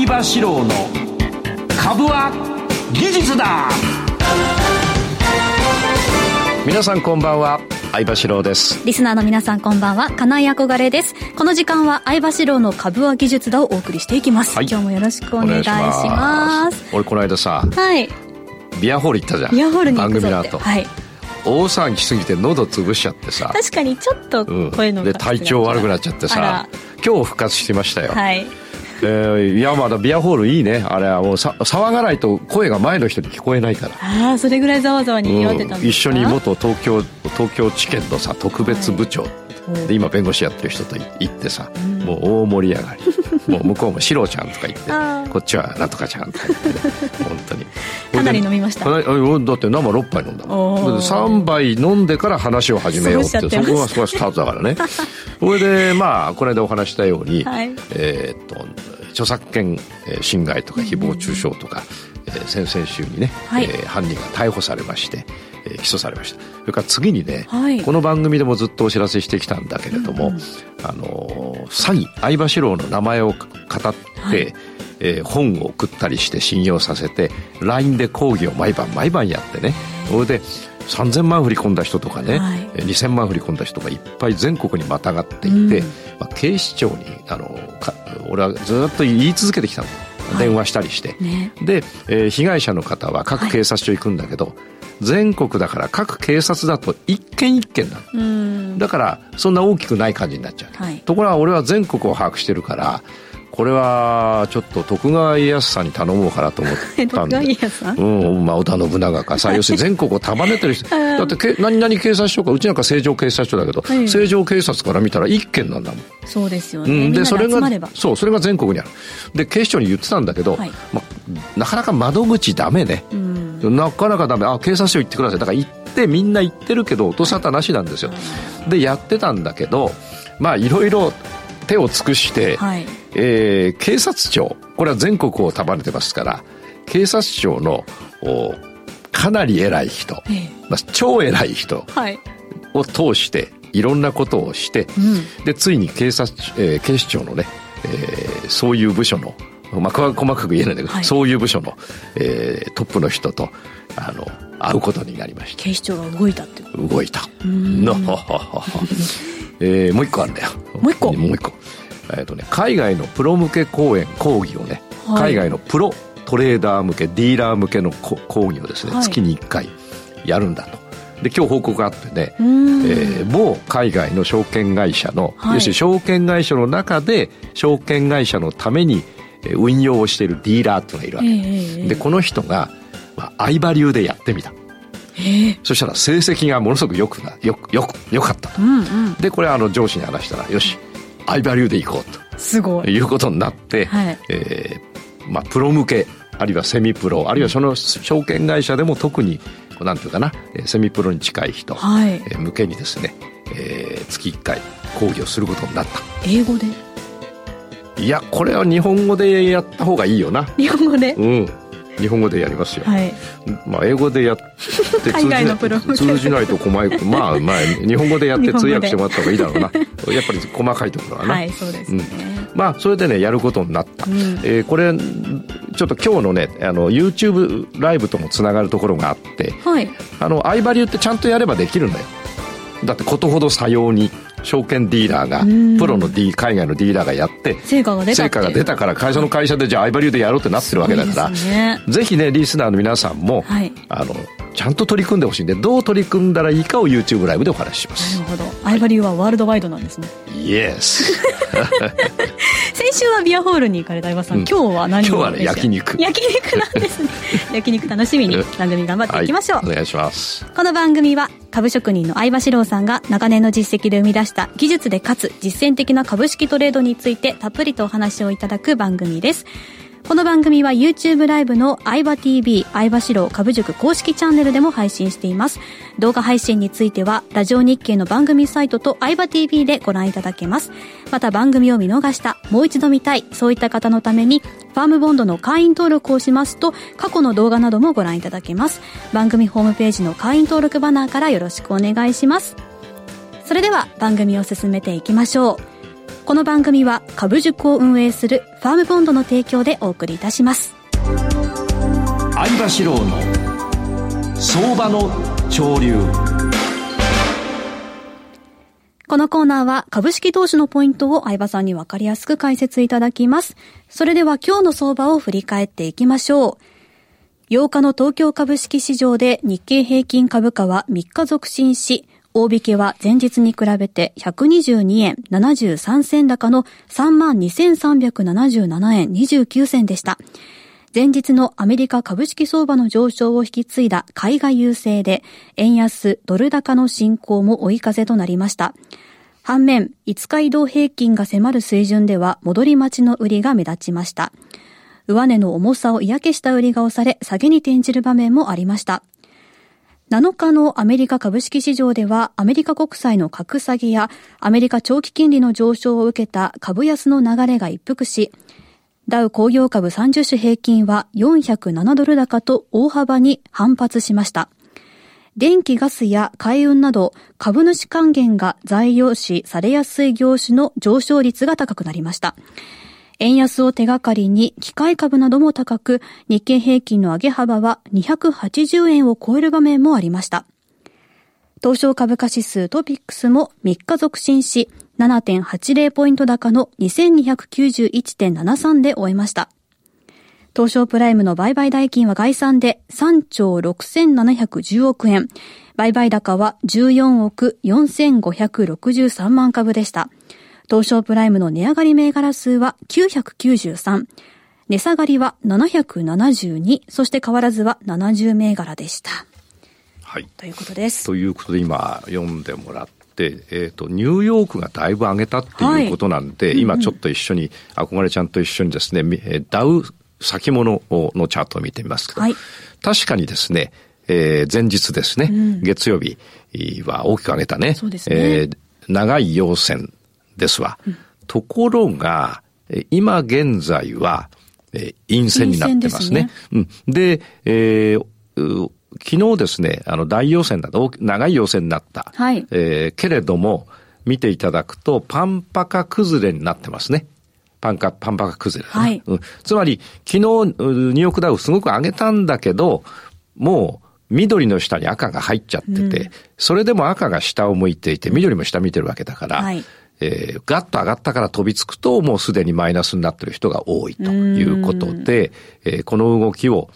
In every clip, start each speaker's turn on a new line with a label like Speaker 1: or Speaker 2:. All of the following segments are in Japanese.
Speaker 1: 相場志郎の株は技術だ。
Speaker 2: 皆さんこんばんは。相場志郎です。
Speaker 3: リスナーの皆さんこんばんは。金井憧れです。この時間は相場志郎の株は技術だをお送りしていきます、はい、今日もよろしくお願いします。
Speaker 2: 俺この間さ
Speaker 3: はい。
Speaker 2: ビアホール行ったじゃん。
Speaker 3: ビアホールに
Speaker 2: 番組の後。
Speaker 3: はい。
Speaker 2: 大騒ぎしすぎて喉潰しちゃってさ。
Speaker 3: 確かにちょっと声の、
Speaker 2: うん、で体調悪くなっちゃってさ。今日復活してましたよ。
Speaker 3: はい
Speaker 2: えー、いやまだビアホールいいね。あれはもうさ騒がないと声が前の人に聞こえないから。
Speaker 3: ああそれぐらいざわざわに言われてたんですか、うん、
Speaker 2: 一緒に元東京東京地検のさ特別部長、はいで今弁護士やってる人と行ってさ、うん、もう大盛り上がり。もう向こうも「シロちゃん」とか言ってこっちは「なんとかちゃん」とか言ってね。本当に。
Speaker 3: かなり飲みました。だって
Speaker 2: 生6杯飲んだもん。3杯飲んでから話を始めようってそこがそこがスタートだからね。それでまあこの間お話したように、はい、えー、っと著作権侵害とか誹謗中傷とか、うん、えー、先々週にね、はい、えー、犯人が逮捕されましてえー、起訴されました。それから次にね、はい、この番組でもずっとお知らせしてきたんだけれども、うんうん、あの詐欺相場志郎の名前を語って、はい、えー、本を送ったりして信用させて LINE で講義を毎晩毎晩やってね。それで3000万振り込んだ人とかね、はい、2000万振り込んだ人がいっぱい全国にまたがっていて、うん、まあ、警視庁にあの俺はずっと言い続けてきたの。電話したりして、ね、で、えー、被害者の方は各警察署行くんだけど、はい全国だから各警察だと一件一件なの。だからそんな大きくない感じになっちゃう、はい、ところが俺は全国を把握してるからこれはちょっと徳川家康さんに頼もうかなと思ったんで。うん、まあ、織田信長かさ要するに全国を束ねてる人。だってけ何々警察署かうちなんか成城警察署だけど、はい、成城警察から見たら一件なんだもん。
Speaker 3: そうですよね、うん、で
Speaker 2: それがそうそれが全国にある。で警視庁に言ってたんだけど、はい、まあ、なかなか窓口ダメね、うん。なかなかダメ。あ警察署行ってください。だから行ってみんな行ってるけど音沙汰なしなんですよ。でやってたんだけどまあいろいろ手を尽くして、はい、えー、警察庁これは全国を束ねてますから警察庁のかなり偉い人、ええ、まあ、超偉い人を通していろんなことをして、うん、でついに警察、えー、警視庁のね、えー、そういう部署のまあ、細かく言えないんだけど、はい、そういう部署の、えー、トップの人とあの会うことになりました。
Speaker 3: 警視庁が動いたって
Speaker 2: 動いた。の えー、もう一個あるんだよ。
Speaker 3: もう一個。
Speaker 2: もう一個えっ、ー、とね海外のプロ向け講演講義をね、はい、海外のプロトレーダー向けディーラー向けの講義をですね、はい、月に1回やるんだと。で今日報告があってね、えー、某海外の証券会社の、はい、要するに証券会社の中で証券会社のために運用をしているディーラーっていうのがいるわけ、えー、でこの人が、まあ、相場流でやってみた。
Speaker 3: えー、
Speaker 2: そしたら成績がものすごくよくなよよくよかったと、うんうん、でこれあの上司に話したらよし相場流でいこうと。
Speaker 3: すごい。
Speaker 2: いうことになって、はい、えー、まあ、プロ向けあるいはセミプロあるいはその証券会社でも特になんていうかなセミプロに近い人、はい、向けにですね、えー、月1回講義をすることになった。
Speaker 3: 英語で？
Speaker 2: いやこれは日本語でやった方がいいよな。
Speaker 3: 日本語で？
Speaker 2: うん日本語でやりますよ、
Speaker 3: はい、
Speaker 2: まあ英語でやって
Speaker 3: 海外のプロ
Speaker 2: 通じないと困る。まあまあ日本語でやって通訳してもらった方がいいだろうな。やっぱり細かいところはな。
Speaker 3: はいそうですね、
Speaker 2: うん、まあそれでねやることになった、うん、えー、これちょっと今日のねあの YouTube ライブともつながるところがあって、
Speaker 3: はい、
Speaker 2: あの相場流ってちゃんとやればできるんだよ。だってことほどさように証券ディーラーがプロの、D、海外のディーラーがやって
Speaker 3: 成果が出た
Speaker 2: 成果が出たから会社の会社でじゃあ相場流でやろうってなってるわけだから、ね、ぜひねリスナーの皆さんも、はい、あのちゃんと取り組んでほしいんでどう取り組んだらいいかを YouTube ライブでお話しします。
Speaker 3: なるほど。相場流はワールドワイドなんですね。
Speaker 2: イエス
Speaker 3: 先週はビアホールに行かれた相葉さん、うん、今日は何
Speaker 2: を？今日はね焼肉。
Speaker 3: 焼肉なんですね。焼肉楽しみに番組頑張っていきましょう、
Speaker 2: はい、お願いします。
Speaker 3: この番組は株職人の相場志郎さんが長年の実績で生み出した技術でかつ実践的な株式トレードについてたっぷりとお話をいただく番組ですこの番組は YouTube ライブの相葉 TV 相場志郎株塾公式チャンネルでも配信しています。動画配信についてはラジオ日経の番組サイトと相場 TV でご覧いただけます。また番組を見逃した、もう一度見たい、そういった方のためにファームボンドの会員登録をしますと過去の動画などもご覧いただけます。番組ホームページの会員登録バナーからよろしくお願いします。それでは番組を進めていきましょう。この番組は株塾を運営するファームボンドの提供でお送りいたします
Speaker 1: 相場志郎の相場の潮流
Speaker 3: このコーナーは株式投資のポイントを相葉さんにわかりやすく解説いただきます。それでは今日の相場を振り返っていきましょう。8日の東京株式市場で日経平均株価は3日続伸し、大引けは前日に比べて122円73銭高の32,377円29銭でした。前日のアメリカ株式相場の上昇を引き継いだ海外優勢で、円安ドル高の進行も追い風となりました。反面、5日移動平均が迫る水準では戻り待ちの売りが目立ちました。上値の重さを嫌気した売りが押され、下げに転じる場面もありました。7日のアメリカ株式市場ではアメリカ国債の格下げやアメリカ長期金利の上昇を受けた株安の流れが一服し、ダウ工業株30種平均は407ドル高と大幅に反発しました。電気ガスや海運など株主還元が材料視されやすい業種の上昇率が高くなりました。円安を手がかりに機械株なども高く、日経平均の上げ幅は280円を超える場面もありました。東証株価指数トピックスも3日続伸し、7.80ポイント高の2291.73で終えました。東証プライムの売買代金は概算で3兆6710億円。売買高は14億4563万株でした。東証プライムの値上がり銘柄数は993。値下がりは772。そして変わらずは70銘柄でした。
Speaker 2: はい。
Speaker 3: ということです。
Speaker 2: ということで今読んでもらって、えっ、ー、と、ニューヨークがだいぶ上げたっていうことなんで、はい、今ちょっと一緒に、憧れちゃんと一緒にですね、ダウ先物のチャートを見てみますけど、はい、確かにですね、えー、前日ですね、うん、月曜日は大きく上げたね。
Speaker 3: そうですね。えー、
Speaker 2: 長い陽線ですわ。うん、ところが、今現在は、えー、陰線になってますね。で、ねうん、でえー、昨日ですね、あの大陽線だと、長い陽線になった。
Speaker 3: はい。
Speaker 2: えー、けれども、見ていただくと、パンパカ崩れになってますね。パンカ、パンパカ崩れ、ね、
Speaker 3: はい、
Speaker 2: うん。つまり、昨日、ニューヨークダウすごく上げたんだけど、もう、緑の下に赤が入っちゃってて、うん、それでも赤が下を向いていて、緑も下見てるわけだから、はい、えー、ガッと上がったから飛びつくと、もうすでにマイナスになってる人が多いということで、えー、この動きを、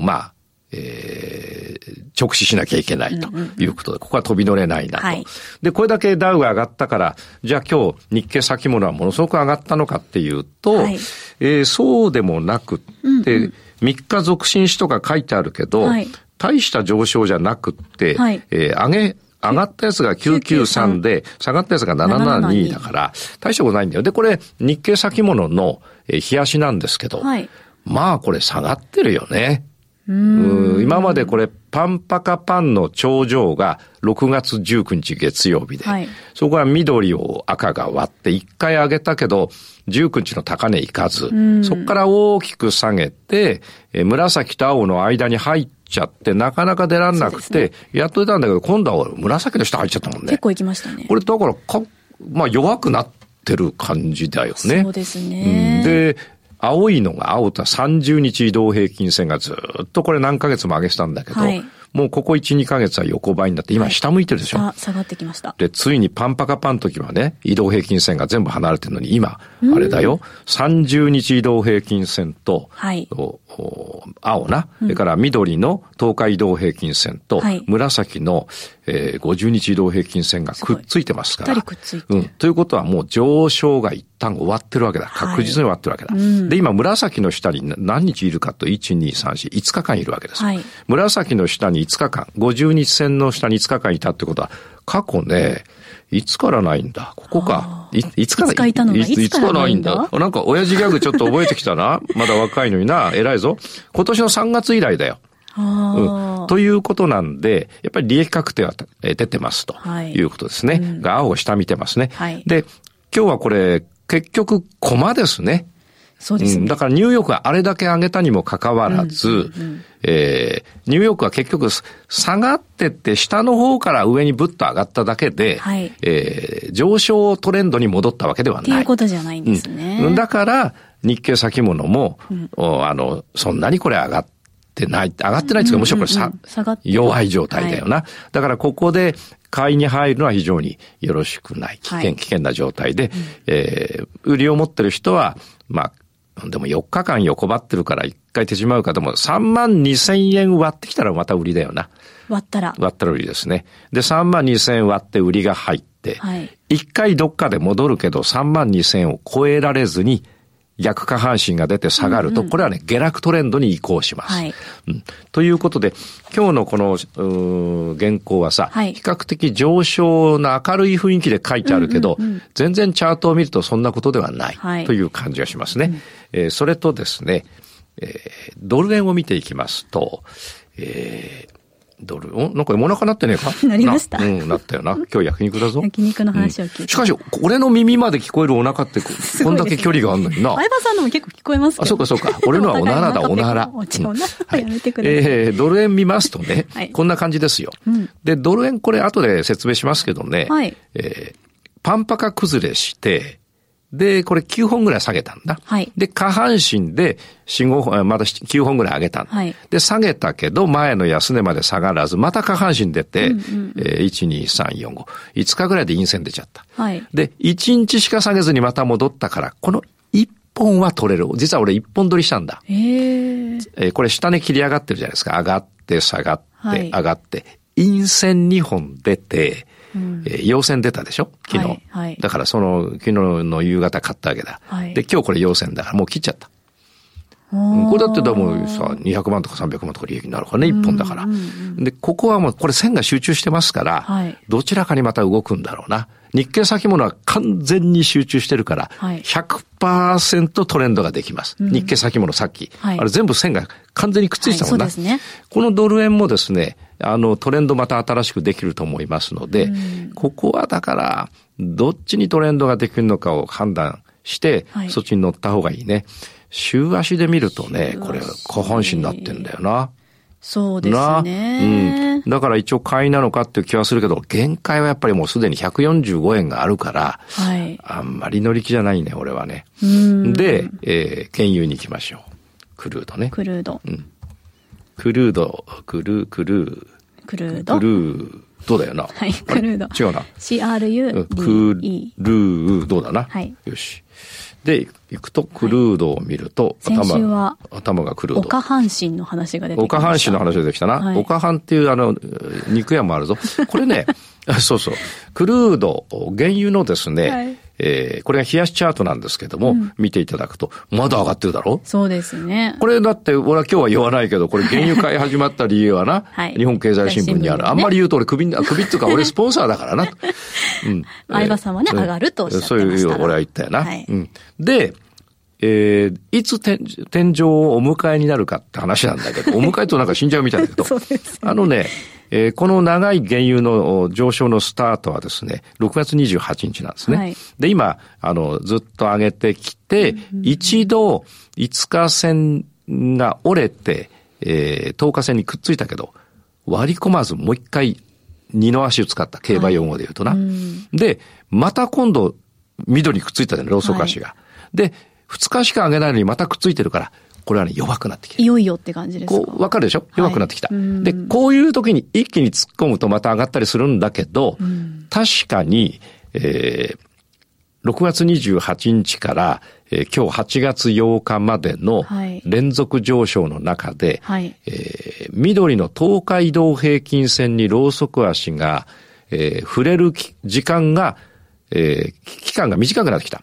Speaker 2: まあ、えー、直視しなきゃいけないということで、ここは飛び乗れないなと、はい。で、これだけダウが上がったから、じゃあ今日日経先物はものすごく上がったのかっていうと、はい、えー、そうでもなくって、うんうん、3日続伸しとか書いてあるけど、はい、大した上昇じゃなくって、はい、えー、上げ、上がったやつが993で、下がったやつが772だから、大したことないんだよ。で、これ、日経先物の、えー、冷やしなんですけど、はい、まあこれ下がってるよね。今までこれ、パンパカパンの頂上が6月19日月曜日で、はい、そこは緑を赤が割って1回上げたけど、19日の高値いかず、そこから大きく下げて、え紫と青の間に入っちゃって、なかなか出らんなくて、ね、やっと出たんだけど、今度は紫の下入っちゃったもんね。
Speaker 3: 結構行きましたね。
Speaker 2: これだからか、まあ弱くなってる感じだよね。
Speaker 3: そうですね。
Speaker 2: うん、で、青いのが青と30日移動平均線がずっとこれ何ヶ月も上げしたんだけど、はい、もうここ1、2ヶ月は横ばいになって、今下向いてるでしょ、
Speaker 3: はい、下がってきました。
Speaker 2: で、ついにパンパカパン時はね、移動平均線が全部離れてるのに、今、あれだよ、30日移動平均線と、
Speaker 3: はい、
Speaker 2: 青な、それから緑の東海移動平均線と、紫の、えー、50日移動平均線がくっついてますから。
Speaker 3: くっついてうん。
Speaker 2: ということはもう上昇が一旦終わってるわけだ。確実に終わってるわけだ。はい、で、今紫の下に何日いるかと、1、2、3、4、5日間いるわけです。はい、紫の下に5日間、50日線の下に5日間いたってことは、過去ね、いつからないんだ？ここか。いいつから、
Speaker 3: い
Speaker 2: つからないんだ？なんか親父ギャグちょっと覚えてきたな。まだ若いのにな。偉いぞ。今年の3月以来だよ。うん、ということなんで、やっぱり利益確定は出てますということですね。はいうん、が青を下見てますね。はい、で、今日はこれ、結局、コマですね。
Speaker 3: そうです。ね、うん、
Speaker 2: だからニューヨークはあれだけ上げたにもかかわらず、うんうんうん、えー、ニューヨークは結局下がってって下の方から上にぶっと上がっただけで、はい、えー、上昇トレンドに戻ったわけではない。って
Speaker 3: いうことじゃないんですね。
Speaker 2: うん、だから、日経先物も、うん、あの、そんなにこれ上がってない、上がってないっていうか、むしろこれさ、弱い状態だよな。はい、だからここで買いに入るのは非常によろしくない。危険、危険な状態で、うん、えー、売りを持ってる人は、まあ、でも4日間横ばってるから1回手締まうかでも3万2千円割ってきたらまた売りだよな。
Speaker 3: 割ったら。
Speaker 2: 割ったら売りですね。で、3万2千円割って売りが入って、はい、1回どっかで戻るけど3万2千円を超えられずに、逆下半身が出て下がると、これはね、下落トレンドに移行します。はい、うん、ということで、今日のこの、原稿はさ、はい、比較的上昇な明るい雰囲気で書いてあるけど、うんうんうん、全然チャートを見るとそんなことではない、という感じがしますね。うん、えー、それとですね、えー、ドル円を見ていきますと、えー、ドル、おなんかお腹なってねえか？
Speaker 3: なりました。
Speaker 2: うん、なったよな。今日焼肉だぞ。
Speaker 3: 焼肉の話を聞いて。うん、
Speaker 2: しかし、俺の耳まで聞こえるお腹ってこ、んだけ距離があるのにな。
Speaker 3: 相葉さんのも結構聞こえますけど、
Speaker 2: あ、そうかそうか。俺のはおならだ、おなら。
Speaker 3: おならやめてく
Speaker 2: れ。えー、ドル円見ますとね、はい、こんな感じですよ。うん、で、ドル円これ後で説明しますけどね、はい、えー、パンパカ崩れして、で、これ9本ぐらい下げたんだ。はい。で、下半身で4、5本、まだ9本ぐらい上げたはい。で、下げたけど、前の安値まで下がらず、また下半身出て、うんうん、えー、1、2、3、4、5。5日ぐらいで陰線出ちゃった。はい。で、1日しか下げずにまた戻ったから、この1本は取れる。実は俺1本取りしたんだ。へえー、これ下値切り上がってるじゃないですか。上がって下がって、はい、上がって。陰線2本出て、うん、えー、陽線出たでしょ？昨日、はいはい、だからその、昨日の夕方買ったわけだ。はい、で、今日これ陽線だからもう切っちゃった。これだってでもさ、200万とか300万とか利益になるからね、1本だから。で、ここはもう、これ線が集中してますから、はい、どちらかにまた動くんだろうな。日経先物は完全に集中してるから、100%トレンドができます。日経先物さっき、はい、あれ全部線が完全にくっついてたもんな。はいね、このドル円もですね、あのトレンドまた新しくできると思いますので、ここはだから、どっちにトレンドができるのかを判断して、そっちに乗った方がいいね。週足で見るとね、これ、下半身になってんだよな。
Speaker 3: そうですね。
Speaker 2: うん。だから一応買いなのかっていう気はするけど、限界はやっぱりもうすでに145円があるから、はい。あんまり乗り気じゃないね、俺はね。で、えー、原油に行きましょう。クルードね。
Speaker 3: クルード。うん。
Speaker 2: クルード、クルー、クルー。
Speaker 3: クルード？
Speaker 2: クルードだよな。
Speaker 3: はい、クルード。
Speaker 2: 違うな。
Speaker 3: CRU。
Speaker 2: クルードだな。はい。よし。で、行くとクルードを見ると、
Speaker 3: はい、頭
Speaker 2: 頭がクルード。
Speaker 3: 岡半身の話が出てきた。
Speaker 2: 岡半身の話が出てきたな。はい、岡半っていうあの、肉屋もあるぞ。これね、そうそう。クルード、原油のですね、はいえー、これが冷やしチャートなんですけども、うん、見ていただくと、まだ上がってるだろ？
Speaker 3: そうですね。
Speaker 2: これだって、俺は今日は言わないけど、これ原油買い始まった理由はな、はい、日本経済新聞にある。ね、あんまり言うと俺首、首っていうか俺スポンサーだからな。
Speaker 3: うん。相葉さんはね、上がるとおっしゃってましたそういう
Speaker 2: 俺は言ったよな。はい、うん。で、えー、いつ天天井をお迎えになるかって話なんだけど、お迎えとなんか死んじゃうみたいだけど、ね、あのね、えー、この長い原油の上昇のスタートはですね、6月28日なんですね。はい、で、今、あの、ずっと上げてきて、一度5日線が折れて、えー、10日線にくっついたけど、割り込まずもう一回二の足を使った競馬用語で言うとな。はい、で、また今度緑くっついたじゃない、ローソク足が。はい、で、二日しか上げないのにまたくっついてるから、これはね、弱くなってきて
Speaker 3: いよいよって感じですか？
Speaker 2: こう、わかるでしょ？弱くなってきた、はい、で、こういう時に一気に突っ込むとまた上がったりするんだけど、確かに、えー、6月28日から、えー、今日8月8日までの連続上昇の中で、はい、えー、緑の東海移動平均線にローソク足が、えー、触れる時間がえー、期間が短くなってきた。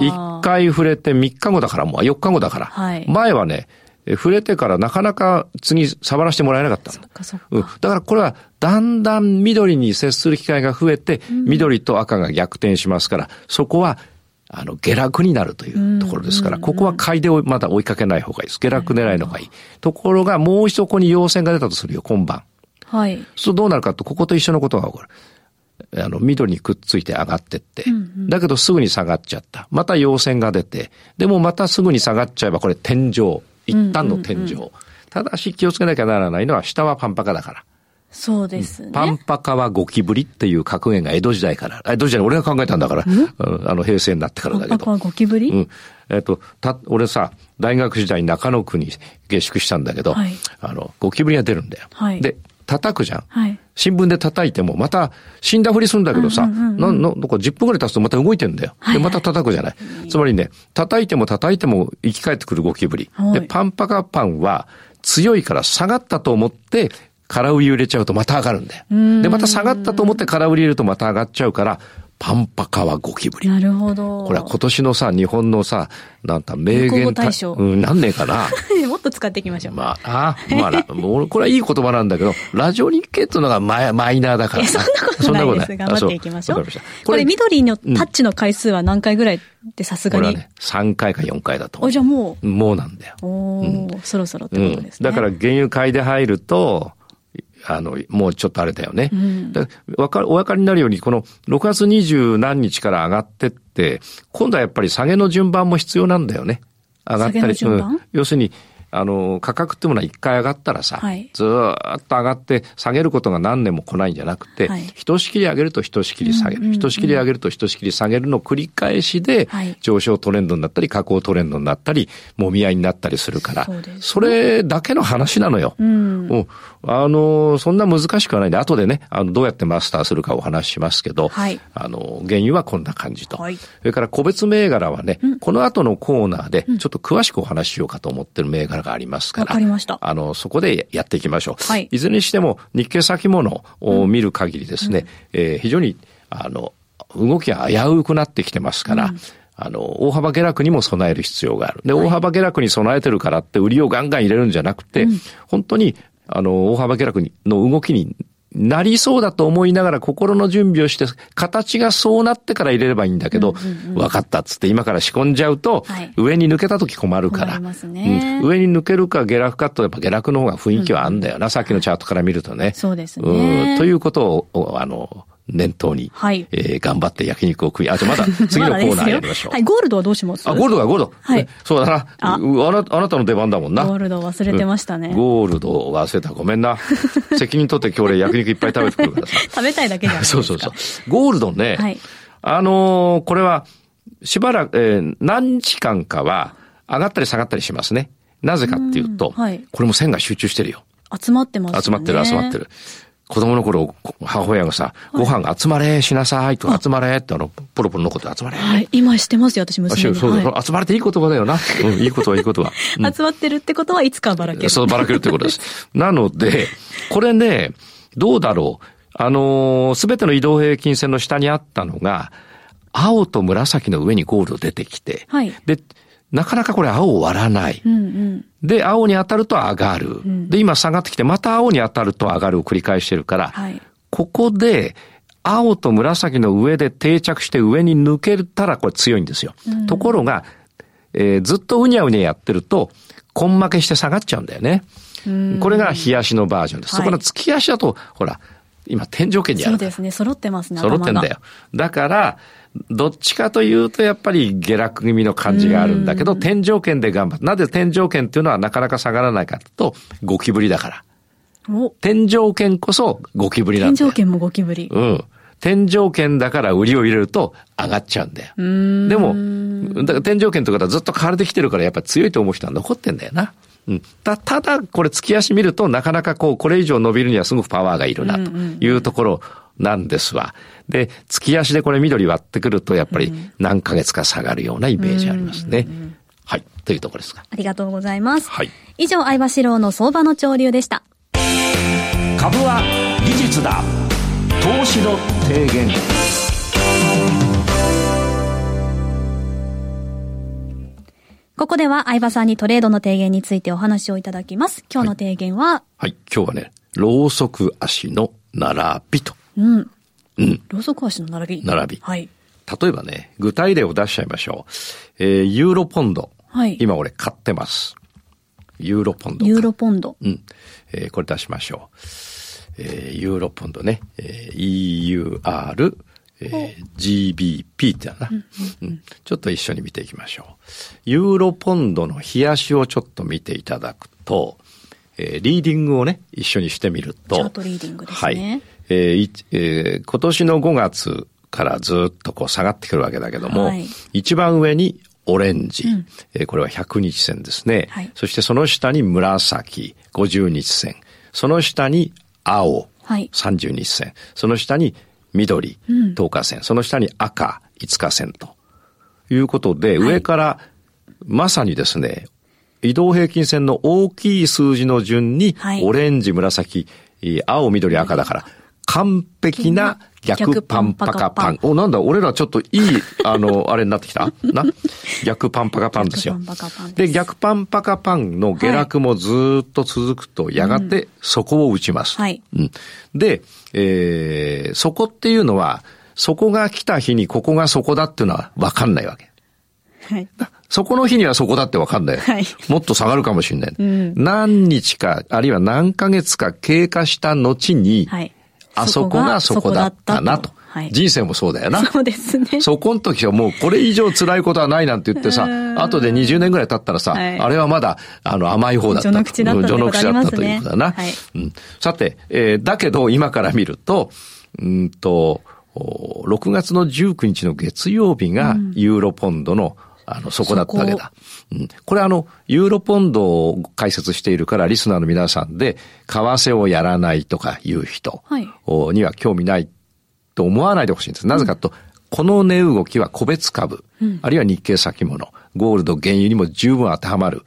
Speaker 2: 一回触れて3日後だからもう4日後だから。はい、前はね、触れてからなかなか次触らせてもらえなかったそっかそっか、うん。だからこれはだんだん緑に接する機会が増えて、うん、緑と赤が逆転しますから、そこはあの、下落になるというところですから、ここは買いでまだ追いかけない方がいいです。下落狙いの方がいい。ところが、もう一度ここに陽線が出たとするよ、今晩。はい。そうどうなるかと、ここと一緒のことが起こる。あの、緑にくっついて上がってって、うんうん、だけどすぐに下がっちゃった。また陽線が出て、でもまたすぐに下がっちゃえばこれ天井。一旦の天井。うんうんうん、ただし気をつけなきゃならないのは下はパンパカだから。
Speaker 3: そうですね。
Speaker 2: パンパカはゴキブリっていう格言が江戸時代から、江戸時代俺が考えたんだから、あの平成になってからだけど。パンパカ
Speaker 3: はゴキブリ？うん。
Speaker 2: えっ、ー、と、た、俺さ、大学時代中野区に下宿したんだけど、はい、あの、ゴキブリが出るんだよ。はい、で、叩くじゃん。はい、新聞で叩いても、また死んだふりするんだけどさ、な、な、なんか10分くらい経つとまた動いてんだよ。で、また叩くじゃない。つまりね、叩いても叩いても生き返ってくるゴキブリ。はい、で、パンパカパンは強いから下がったと思って、空売り入れちゃうとまた上がるんだよ。で、また下がったと思って空売り入れるとまた上がっちゃうから、パンパカはゴキブリ。
Speaker 3: なるほど。
Speaker 2: これは今年のさ、日本のさ、なんた名言
Speaker 3: 大賞。
Speaker 2: うん、なんねえかな？
Speaker 3: もっと使っていきましょう。
Speaker 2: まあ、あ、まあ、もう、これはいい言葉なんだけど、ラジオ日経っていうのがマイマイナーだから
Speaker 3: そんなことないです。頑張っていきましょう。これ、緑のタッチの回数は何回ぐらいでさすがに、これはね、
Speaker 2: 3回か4回だと思う。
Speaker 3: じゃあも
Speaker 2: う。もうなんだよ。
Speaker 3: おうん、そろそろってことですね。
Speaker 2: だから原油買いで入ると、あの、もうちょっとあれだよね。うん、わかお分かりになるように、この6月20何日から上がってって、今度はやっぱり下げの順番も必要なんだよね。上がったり、うん、要するに、あの、価格ってものは一回上がったらさ、はい、ずっと上がって下げることが何年も来ないんじゃなくて、はい、ひとしきり上げるとひとしきり下げる、ひとしきり上げるとひとしきり下げるの繰り返しで、はい、上昇トレンドになったり、下降トレンドになったり、もみ合いになったりするから、そ、ね,、れだけの話なのよ。うん、もうあの、そんな難しくはないんで、後でね、あの、どうやってマスターするかお話ししますけど、はい、あの、原油はこんな感じと。はい、それから個別銘柄はね、うん、この後のコーナーで、ちょっと詳しくお話ししようかと思ってる銘柄がありますから、
Speaker 3: りました。
Speaker 2: あの、そこでやっていきましょう。はい。いずれにしても、日経先物を見る限りですね、うん、えー、非常に、あの、動きが危うくなってきてますから、うんあの、大幅下落にも備える必要がある。で、大幅下落に備えてるからって売りをガンガン入れるんじゃなくて、うん、本当に、あの、大幅下落の動きになりそうだと思いながら心の準備をして、形がそうなってから入れればいいんだけど、分かったっつって今から仕込んじゃうと、上に抜けた時困るから、ね。うん、上に抜けるか下落かとやっぱ下落の方が雰囲気はあるんだよな、うん、さっきのチャートから見るとね。
Speaker 3: そうですね。
Speaker 2: うん、ということを、あの、念頭に、はい、えー、頑張って焼肉を食い、あ、じゃまだ次の コーナーやりましょう。
Speaker 3: はい、ゴールドはどうします？
Speaker 2: あ、ゴールドはゴールド。はい。そうだなあ。あな、あなたの出番だもんな。
Speaker 3: ゴールド忘れてましたね。
Speaker 2: うん、ゴールド忘れた。ごめんな。責任取って今日俺焼肉いっぱい食べてくるからさ。
Speaker 3: 食べたいだけじゃないですか。
Speaker 2: そうそうそう。ゴールドね。はい。あのー、これは、しばらく、えー、何日間かは上がったり下がったりしますね。なぜかっていうと、はい、これも線が集中してるよ。
Speaker 3: 集まってますね。
Speaker 2: 集まってる、集まってる。子供の頃、母親がさ、ご飯集まれ、しなさいと、集まれってあの、ポロポロ残って集まれ。
Speaker 3: はい、今してますよ、私娘
Speaker 2: に。そう、はい、集まれっていい言葉だよな。うん、いいことはいいことは。
Speaker 3: うん、集まってるってことはいつかばらける。
Speaker 2: そう、ばらけるってことです。なので、これね、どうだろう。あのす、べての移動平均線の下にあったのが、青と紫の上にゴールド出てきて、はい、で、なかなかこれ青を割らない。うんうん、で、青に当たると上がる、うん。で、今下がってきて、また青に当たると上がるを繰り返してるから、はい、ここで、青と紫の上で定着して上に抜けたらこれ強いんですよ。うん、ところが、えー、ずっとうにゃうにゃやってると、根負けして下がっちゃうんだよね。これが日足のバージョンです。はい、そこの月足だと、ほら、今天井圏にある。
Speaker 3: そうですね。揃ってますね。
Speaker 2: 揃ってんだよ。だから、どっちかというとやっぱり下落気味の感じがあるんだけど、天井圏で頑張って。なぜ天井圏っていうのはなかなか下がらないかと、ゴキブリだから。天井圏こそゴキブリなんだ
Speaker 3: よ。天井圏もゴキブリ。
Speaker 2: うん。天井圏だから売りを入れると上がっちゃうんだよ。でも、だから天井圏とかずっと買われてきてるからやっぱり強いと思う人は残ってんだよな。うん、たただ、これ月足見るとなかなかこう、これ以上伸びるにはすごくパワーがいるなというところなんですわ。で、月足でこれ緑割ってくると、やっぱり何ヶ月か下がるようなイメージありますね。はい。というところですか。
Speaker 3: ありがとうございます。はい。以上、相場志郎の相場の潮流でした。
Speaker 1: 株は技術だ。投資の提言。
Speaker 3: ここでは相場さんにトレードの提言についてお話をいただきます。今日の提言は、はい、
Speaker 2: はい、今日はね、ロウソク足の並びと。
Speaker 3: うん。うん。ロウソク足の並び。
Speaker 2: 並び。はい。例えばね、具体例を出しちゃいましょう。えー、ユーロポンド。はい。今俺買ってます。ユーロポンド。
Speaker 3: ユーロポンド。
Speaker 2: うん。えー、これ出しましょう。えー、ユーロポンドね、えー、EUR、えー、GBP ってやな、うんうん、ちょっと一緒に見ていきましょう。ユーロポンドの日足をちょっと見ていただくと、えー、リーディングをね、一緒にしてみると。
Speaker 3: チャートリーディングですね。はい。
Speaker 2: えーえー、今年の5月からずっとこう下がってくるわけだけども、はい、一番上にオレンジ、うん、えー、これは100日線ですね、はい。そしてその下に紫、50日線。その下に青、はい、30日線。その下に緑、10日線。その下に赤、5日線と。いうことで、上からまさにですね、移動平均線の大きい数字の順に、オレンジ、紫、青、緑、赤だから、完璧な逆パンパカパン。お、なんだ、俺らちょっといい、あの、あれになってきた？な？逆パンパカパンですよ。で逆パンパカパンの下落もずっと続くと、やがて底を打ちます。はい。うん、で、えー、底っていうのは、底が来た日にここが底だっていうのはわかんないわけ。はい。そこの日にはそこだってわかんない。はい。もっと下がるかもしれない。うん、何日か、あるいは何ヶ月か経過した後に、はい。あそこがそこだったなと。はい、人生もそうだよな。
Speaker 3: そうですね。
Speaker 2: そこの時はもうこれ以上辛いことはないなんて言ってさ、後で20年ぐらい経ったらさ、はい、あれはまだあの甘い方だった。序
Speaker 3: の口だった序の口だったと
Speaker 2: いうことだな。はい、うん、さて、えー、だけど今から見ると、うんと、6月の19日の月曜日がユーロポンドの、あの、そこだったわけだ。うん、これあの、ユーロポンドを解説しているから、リスナーの皆さんで、為替をやらないとかいう人には興味ないと思わないでほしいんです。なぜかと、うん、この値動きは個別株、うん、あるいは日経先物、ゴールド、原油にも十分当てはまる。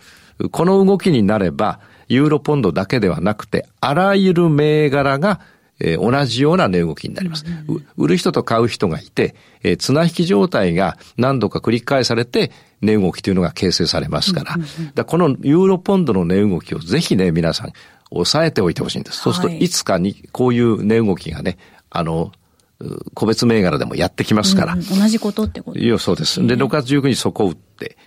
Speaker 2: この動きになれば、ユーロポンドだけではなくて、あらゆる銘柄がえー、同じような値動きになります。うん、売る人と買う人がいて、えー、綱引き状態が何度か繰り返されて、値動きというのが形成されますから、うんうんうん、だこのユーロポンドの値動きをぜひね、皆さん、抑えておいてほしいんです。そうすると、いつかにこういう値動きがね、あの、個別銘柄でもやってきますから。うん、
Speaker 3: 同じことってこと
Speaker 2: ですね。そうです。で、6月19日そこを打って、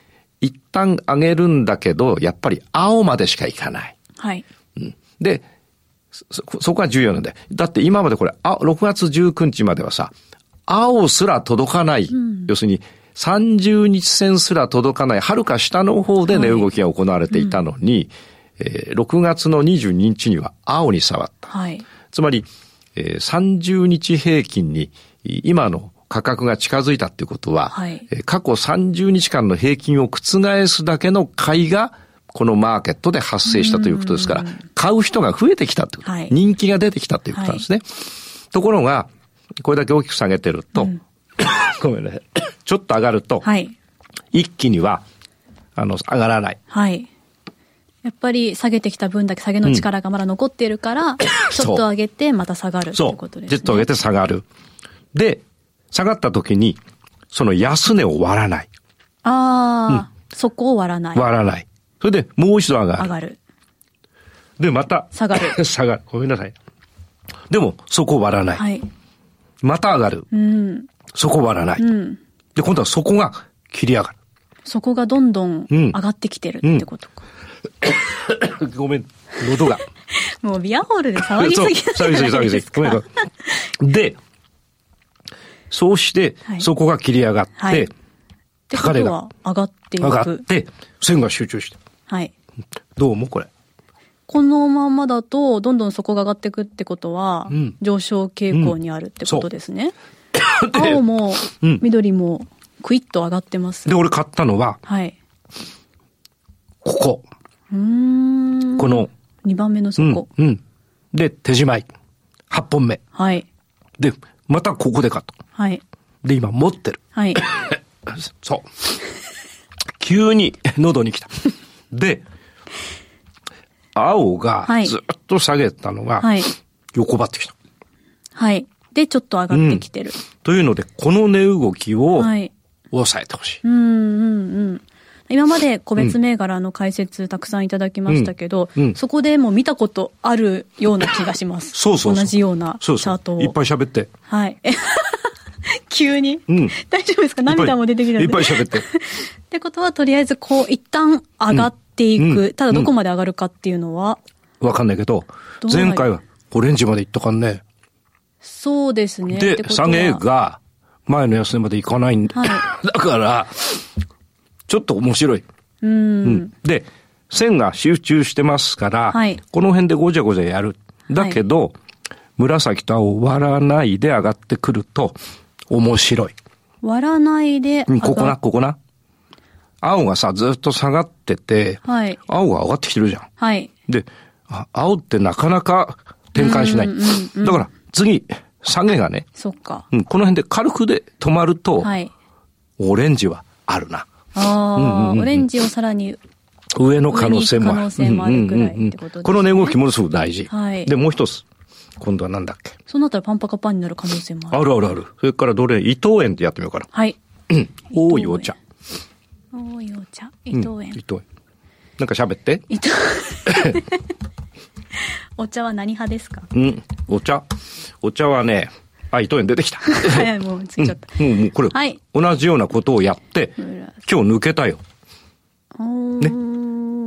Speaker 2: 一旦上げるんだけど、やっぱり青までしかいかない。はい。うん、で、そ、そこが重要なんだよ。だって今までこれ、あ、6月19日まではさ、青すら届かない。うん、要するに、30日線すら届かない、はるか下の方で値動きが行われていたのに、はいうん、えー、6月の22日には青に触った。はい、つまり、えー、30日平均に今の価格が近づいたっていうことは、はい、過去30日間の平均を覆すだけの買いがこのマーケットで発生したということですから、買う人が増えてきたってこと、はい、人気が出てきたということなんですね。はい、ところが、これだけ大きく下げてると、うん、ごめんね、ちょっと上がると、はい、一気には、あの、上がらない。
Speaker 3: はい。やっぱり下げてきた分だけ下げの力がまだ残っているから、うん、ちょっと上げてまた下がるということですね。
Speaker 2: ちょっと上げて下がる。で、下がった時に、その安値を割らない。
Speaker 3: ああ、うん、そこを割らない。
Speaker 2: 割らない。それでもう一度上がる。
Speaker 3: 上がる。
Speaker 2: で、また。
Speaker 3: 下がる。
Speaker 2: 下がる。ごめんなさい。でも、そこ割らない。はい。また上がる。うん。そこ割らない。うん。で、今度はそこが切り上がる。
Speaker 3: そこがどんどん上がってきてるってことか。
Speaker 2: うん、ごめん、喉が。
Speaker 3: もうビアホールで騒ぎすぎ
Speaker 2: 騒ぎすぎ、騒ぎすぎ。ごめん、ごめん。で、そうして、そこが切り上がって、はい、
Speaker 3: 高値が上がっていく。
Speaker 2: 上がって、線が集中して。
Speaker 3: はい。
Speaker 2: どう思うこれ。
Speaker 3: このままだと、どんどん底が上がっていくってことは、うん、上昇傾向にあるってことですね。うん、青も、緑も、クイッと上がってます。
Speaker 2: で、俺買ったのは、はい。ここ。うん。この、
Speaker 3: 2番目の底、
Speaker 2: うん。うん。で、手締まい。8本目。はい。で、またここで買った。はい。で、今持ってる。はい。そう。急に喉に来た。で、青がずっと下げたのが、横ばってきた。
Speaker 3: はい。で、ちょっと上がってきてる。うん、
Speaker 2: というので、この値動きを抑えてほしい。うんうん
Speaker 3: うん。今まで個別銘柄の解説たくさんいただきましたけど、うんうん、そこでも見たことあるような気がします。
Speaker 2: そうそう
Speaker 3: 同じようなチャートを。
Speaker 2: いっぱい喋って。
Speaker 3: はい。急に、うん、大丈夫ですか？涙も出てきた
Speaker 2: いっぱい喋って。
Speaker 3: ってことは、とりあえず、こう、一旦上がっていく。うん、ただ、どこまで上がるかっていうのは、
Speaker 2: わかんないけど、前回は、オレンジまで行ったかんね。
Speaker 3: そうですね。
Speaker 2: で、下げが、前の安値まで行かないんだ。はい、だから、ちょっと面白い。うん,、うん。で、線が集中してますから、はい、この辺でごちゃごちゃやる。だけど、はい、紫と青割らないで上がってくると、面白い。
Speaker 3: 割らないで
Speaker 2: うん、ここな、ここな。青がさ、ずっと下がってて、はい、青が上がってきてるじゃん。はい。で、青ってなかなか転換しない。うんうんうん、だから、次、下げがね、
Speaker 3: そっか。
Speaker 2: うん、この辺で軽くで止まると、はい、オレンジはあるな。
Speaker 3: ああ、うんうんうん、オレンジをさらに
Speaker 2: 上の可能性もある。可
Speaker 3: 能性もあるぐらいってことですね。
Speaker 2: この値動きものすごく大事。はい。で、もう一つ。今度は何だっけ？
Speaker 3: そうなったらパンパカパンになる可能性もあ
Speaker 2: る。あるあるある。それからどれ？伊藤園ってやってみようかな。
Speaker 3: はい。
Speaker 2: 多いお茶。
Speaker 3: 多いお茶。伊藤園。伊藤園。
Speaker 2: なんか喋って。伊藤
Speaker 3: お茶は何派ですか？
Speaker 2: うん。お茶お茶はね、あ、伊藤園出てきた。
Speaker 3: はい、もうついちゃった。
Speaker 2: うん、もう、もうこれ、はい、同じようなことをやって、今日抜けたよ。
Speaker 3: ね。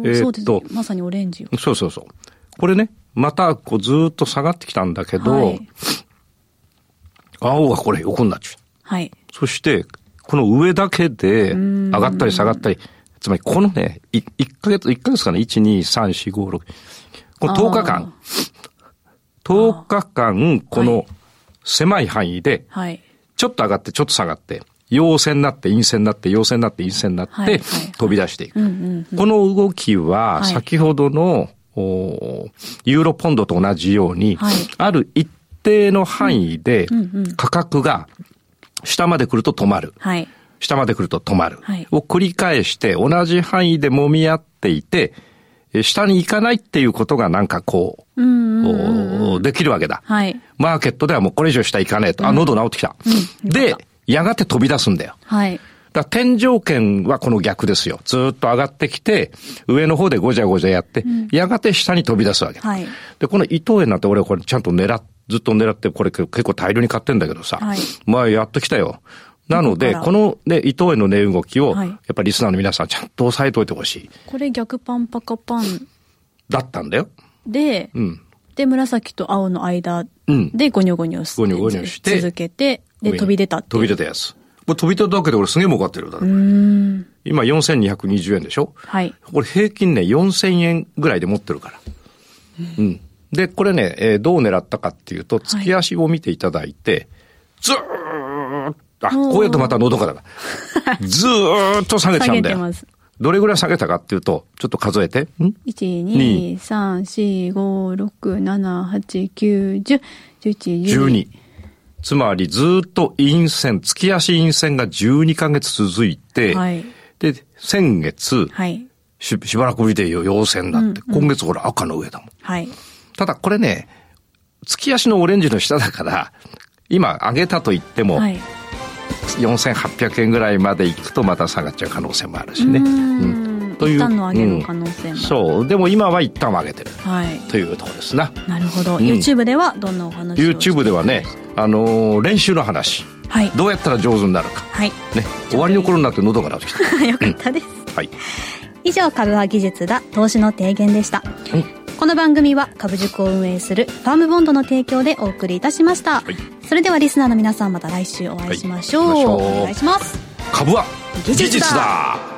Speaker 3: えー、っと、まさにオレンジ
Speaker 2: そうそうそう。これね、またこうずっと下がってきたんだけど、はい、青がこれ横になっちゃう。はい。そして、この上だけで上がったり下がったり、つまりこのね、1ヶ月、1ヶ月かな ?1、2、3、4、5、6。この10日間。10日間、この狭い範囲で、ちょっと上がってちょっと下がって、陽線になって陰線になって陽線になって陰線になって飛び出していく。この動きは先ほどの、ユーロポンドと同じように、ある一定の範囲で価格が下まで来ると止まる。下まで来ると止まる。を繰り返して同じ範囲で揉み合っていて、下に行かないっていうことがなんかこう、できるわけだ。はい、マーケットではもうこれ以上下行かねえと。あ、喉治ってきた。うん、で、やがて飛び出すんだよ。はい。だ天井圏はこの逆ですよ。ずっと上がってきて、上の方でごじゃごじゃやって、うん、やがて下に飛び出すわけ。はい。で、この伊藤園なんて俺これちゃんと狙っ、ずっと狙ってこれ結構大量に買ってんだけどさ。はい。まあやってきたよ。なので、このね、伊藤園の値動きを、やっぱりリスナーの皆さんちゃんと押さえといてほしい。
Speaker 3: これ逆パンパカパン。
Speaker 2: だったんだよ。
Speaker 3: で、うん。で、紫と青の間でゴニョゴニョ
Speaker 2: して、ゴニョゴニョして、
Speaker 3: 続けて、で、飛び出た
Speaker 2: 飛び出たやつ。これ飛び出ただけで俺すげえ儲かってるだ今4220円でしょ？はい。これ平均ね、4000円ぐらいで持ってるから。うん。で、これね、えー、どう狙ったかっていうと、月足を見ていただいて、はい、ずーっと、あ、こうやってまた喉からだ。ずーっと下げちゃうんだよ。どれぐらい下げたかっていうと、ちょっと数えて。
Speaker 3: ん ?1、2、3、4、5、6、7、8、9、10、11、12。
Speaker 2: つまりずっと陰線、月足陰線が12ヶ月続いて、はい、で、先月、はい、ししばらくぶりで陽線になって、うんうん、今月ほら赤の上だもん。はい、ただこれね、月足のオレンジの下だから、今上げたと言っても、はい、4800円ぐらいまで行くとまた下がっちゃう可能性もあるしね。うん
Speaker 3: という。一旦の上げる可能性も、うん、
Speaker 2: そう。でも今は一旦上げてる。はい。というところですな。
Speaker 3: なるほど。うん、YouTube ではどんなお話
Speaker 2: を ?YouTube ではね、あのー、練習の話。はい。どうやったら上手になるか。はい。ね。終わりの頃になって喉が鳴ってきた。
Speaker 3: よかったです。
Speaker 2: うん、はい。
Speaker 3: 以上、株は技術だ、投資の提言でした。この番組は株塾を運営するファームボンドの提供でお送りいたしました。はい、それではリスナーの皆さんまた来週お会いしましょう。はい、お願いします。
Speaker 2: 株は技術だ